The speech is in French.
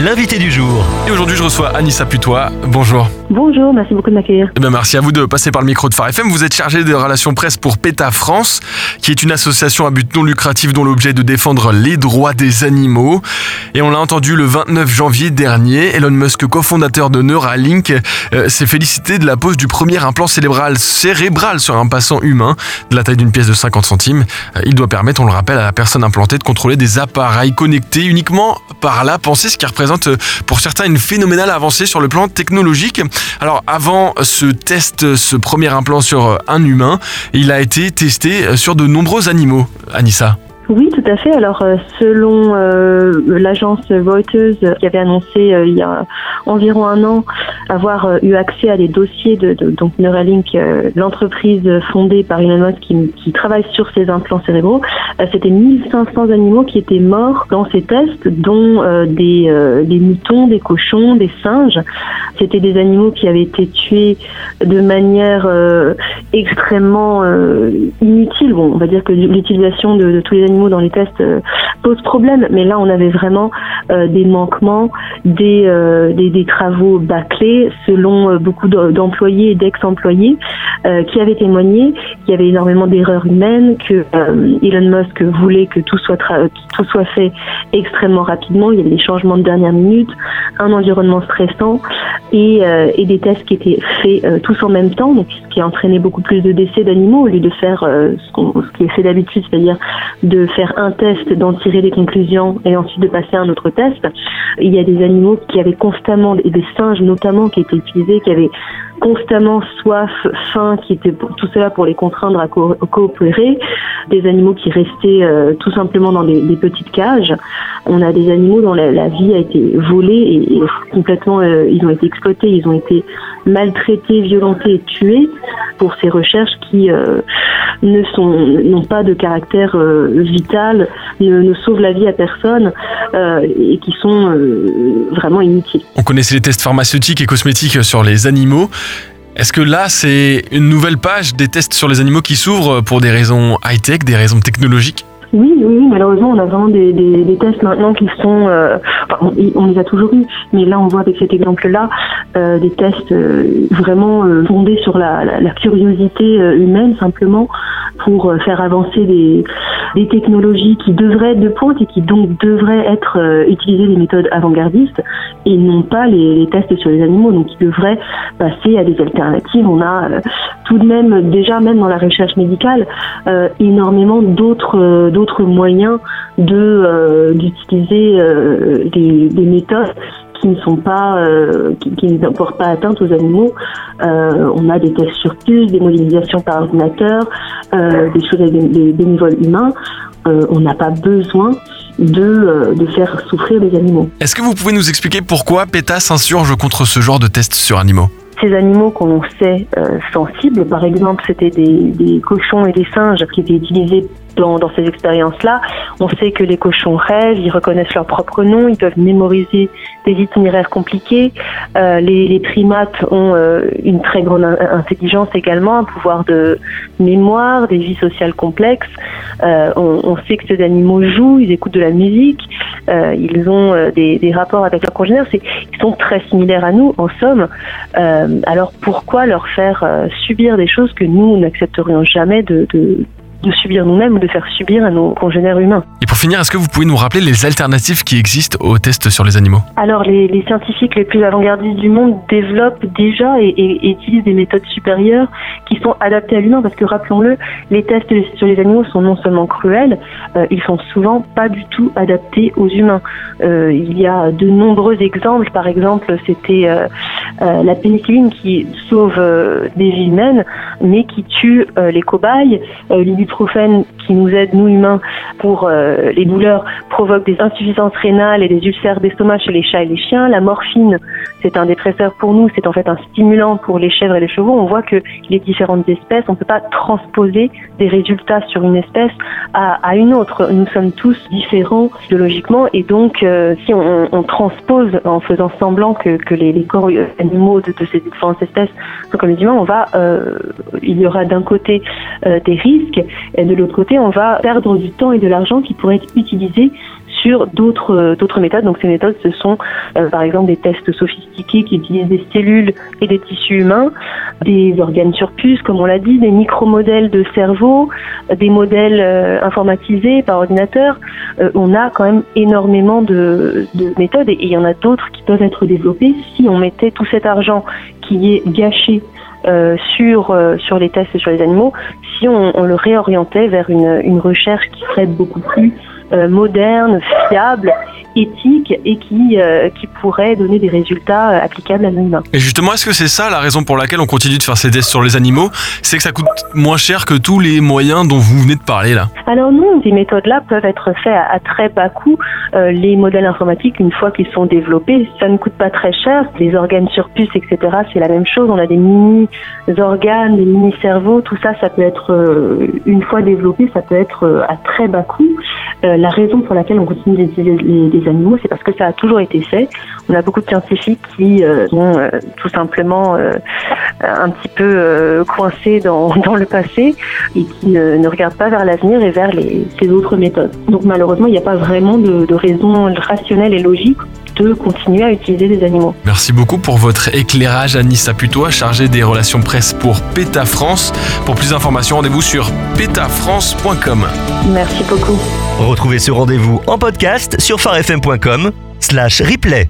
l'invité du jour. Et aujourd'hui, je reçois Anissa Putois. Bonjour. Bonjour, merci beaucoup de m'accueillir. Eh bien, merci à vous de passer par le micro de Phare FM. Vous êtes chargé de relations presse pour PETA France, qui est une association à but non lucratif dont l'objet est de défendre les droits des animaux. Et on l'a entendu le 29 janvier dernier, Elon Musk, cofondateur de Neuralink, euh, s'est félicité de la pose du premier implant cérébral, cérébral sur un passant humain de la taille d'une pièce de 50 centimes. Euh, il doit permettre, on le rappelle, à la personne implantée de contrôler des appareils connectés uniquement par la pensée, ce qui représente euh, pour certains une phénoménale avancée sur le plan technologique. Alors avant ce test, ce premier implant sur un humain, il a été testé sur de nombreux animaux. Anissa. Oui, tout à fait. Alors, euh, selon euh, l'agence Reuters qui avait annoncé euh, il y a environ un an avoir eu accès à des dossiers de, donc Neuralink, l'entreprise fondée par Elon Musk qui, travaille sur ces implants cérébraux, c'était 1500 animaux qui étaient morts dans ces tests, dont des, moutons, des cochons, des singes. C'était des animaux qui avaient été tués de manière extrêmement inutile. Bon, on va dire que l'utilisation de, tous les animaux dans les tests euh, pose problème, mais là on avait vraiment euh, des manquements, des, euh, des, des, travaux bâclés selon beaucoup d'employés et d'ex-employés qui avaient témoigné qu'il y avait énormément d'erreurs humaines, que Elon Musk voulait que tout soit, tout soit fait extrêmement rapidement, il y avait des changements de dernière minute, un environnement stressant et, des tests qui étaient faits tous en même temps, donc ce qui a entraîné beaucoup plus de décès d'animaux au lieu de faire ce, ce qui est fait d'habitude, c'est-à-dire de faire un test, d'en tirer des conclusions et ensuite de passer à un autre test. Il y a des animaux qui avaient constamment, des singes notamment qui étaient utilisés, qui avaient constamment soif, faim, qui pour, tout cela pour les contraindre à coopérer, des animaux qui restaient euh, tout simplement dans des, petites cages. On a des animaux dont la, vie a été volée et, complètement, euh, ils ont été exploités, ils ont été maltraités, violentés et tués pour ces recherches qui euh, n'ont pas de caractère vital, ne, ne, sauvent la vie à personne et qui sont vraiment inutiles. On connaissait les tests pharmaceutiques et cosmétiques sur les animaux. Est-ce que là, c'est une nouvelle page des tests sur les animaux qui s'ouvrent pour des raisons high-tech, des raisons technologiques? Oui, oui, malheureusement, on a vraiment des, tests maintenant qui sont, euh, on, les a toujours eu, mais là, on voit avec cet exemple-là euh, des tests euh, vraiment fondés sur la, la curiosité humaine simplement pour faire avancer des, des technologies qui devraient être de pointe et qui donc devraient être euh, utilisées des méthodes avant-gardistes et non pas les, tests sur les animaux, donc qui devraient passer à des alternatives. On a euh, tout de même déjà même dans la recherche médicale euh, énormément d'autres d'autres moyens de d'utiliser des méthodes qui ne sont pas, euh, qui, qui, ne portent pas atteinte aux animaux. Euh, on a des tests sur puces, des modélisations par ordinateur, euh, des choses avec des, bénévoles humains. On n'a pas besoin de, de, faire souffrir les animaux. Est-ce que vous pouvez nous expliquer pourquoi PETA s'insurge contre ce genre de tests sur animaux? Ces animaux qu'on sait euh, sensibles, par exemple, c'était des, des, cochons et des singes qui étaient utilisés dans, ces expériences-là. On sait que les cochons rêvent, ils reconnaissent leur propre nom, ils peuvent mémoriser des itinéraires compliqués. Euh, les, primates ont euh, une très grande intelligence également, un pouvoir de mémoire, des vies sociales complexes. Euh, on, sait que ces animaux jouent, ils écoutent de la musique, ils ont des, des, rapports avec leurs congénères. Ils sont très similaires à nous, en somme. alors pourquoi leur faire subir des choses que nous n'accepterions jamais de, de de subir nous-mêmes ou de faire subir à nos congénères humains. Et pour finir, est-ce que vous pouvez nous rappeler les alternatives qui existent aux tests sur les animaux? Alors, les, les, scientifiques les plus avant-gardistes du monde développent déjà et, et, utilisent des méthodes supérieures qui sont adaptées à l'humain, parce que rappelons-le, les tests sur les animaux sont non seulement cruels, euh, ils sont souvent pas du tout adaptés aux humains. Euh, il y a de nombreux exemples, par exemple, c'était euh, euh la pénicilline qui sauve des vies humaines, mais qui tue euh, les cobayes, l'ibuprofène qui nous aide, nous humains, pour euh, les douleurs, provoque des insuffisances rénales et des ulcères d'estomac chez les chats et les chiens. La morphine, c'est un dépresseur pour nous, c'est en fait un stimulant pour les chèvres et les chevaux. On voit que les différentes espèces, on ne peut pas transposer des résultats sur une espèce à, à une autre. Nous sommes tous différents biologiquement et donc euh, si on, transpose en faisant semblant que, que les, corps animaux de, de, ces différentes espèces sont comme les humains, on va, euh, il y aura d'un côté des risques et de l'autre côté, on va perdre du temps et de l'argent qui pourraient être utilisés sur d'autres d'autres méthodes. Donc ces méthodes, ce sont par exemple des tests sophistiqués qui utilisent des cellules et des tissus humains, des organes sur puce, comme on l'a dit, des micromodèles de cerveau, des modèles informatisés par ordinateur. on a quand même énormément de méthodes et il y en a d'autres qui peuvent être développées si on mettait tout cet argent qui est gâché euh, sur euh, sur les tests sur les animaux si on, le réorientait vers une, une, recherche qui serait beaucoup plus moderne, fiable éthique et qui, euh, qui pourrait donner des résultats euh, applicables à l'humain. Et justement, est-ce que c'est ça la raison pour laquelle on continue de faire ces tests sur les animaux? C'est que ça coûte moins cher que tous les moyens dont vous venez de parler là Alors non, ces méthodes-là peuvent être faites à, très bas coût. Euh, les modèles informatiques, une fois qu'ils sont développés, ça ne coûte pas très cher. Les organes sur puce, etc., c'est la même chose. On a des mini-organes, des mini-cerveaux, tout ça, ça peut être, une fois développé, ça peut être à très bas coût. La raison pour laquelle on continue d'utiliser les animaux, c'est parce que ça a toujours été fait. On a beaucoup de scientifiques qui euh, sont euh, tout simplement euh, un petit peu coincés dans, dans, le passé et qui ne regardent pas vers l'avenir et vers les, ces autres méthodes. Donc malheureusement, il n'y a pas vraiment de, de raison rationnelle et logique de continuer à utiliser des animaux. Merci beaucoup pour votre éclairage, Anissa Putois, chargée des relations presse pour PETA France. Pour plus d'informations, rendez-vous sur petafrance.com. Merci beaucoup. Retrouvez ce rendez-vous en podcast sur farfm.com slash replay.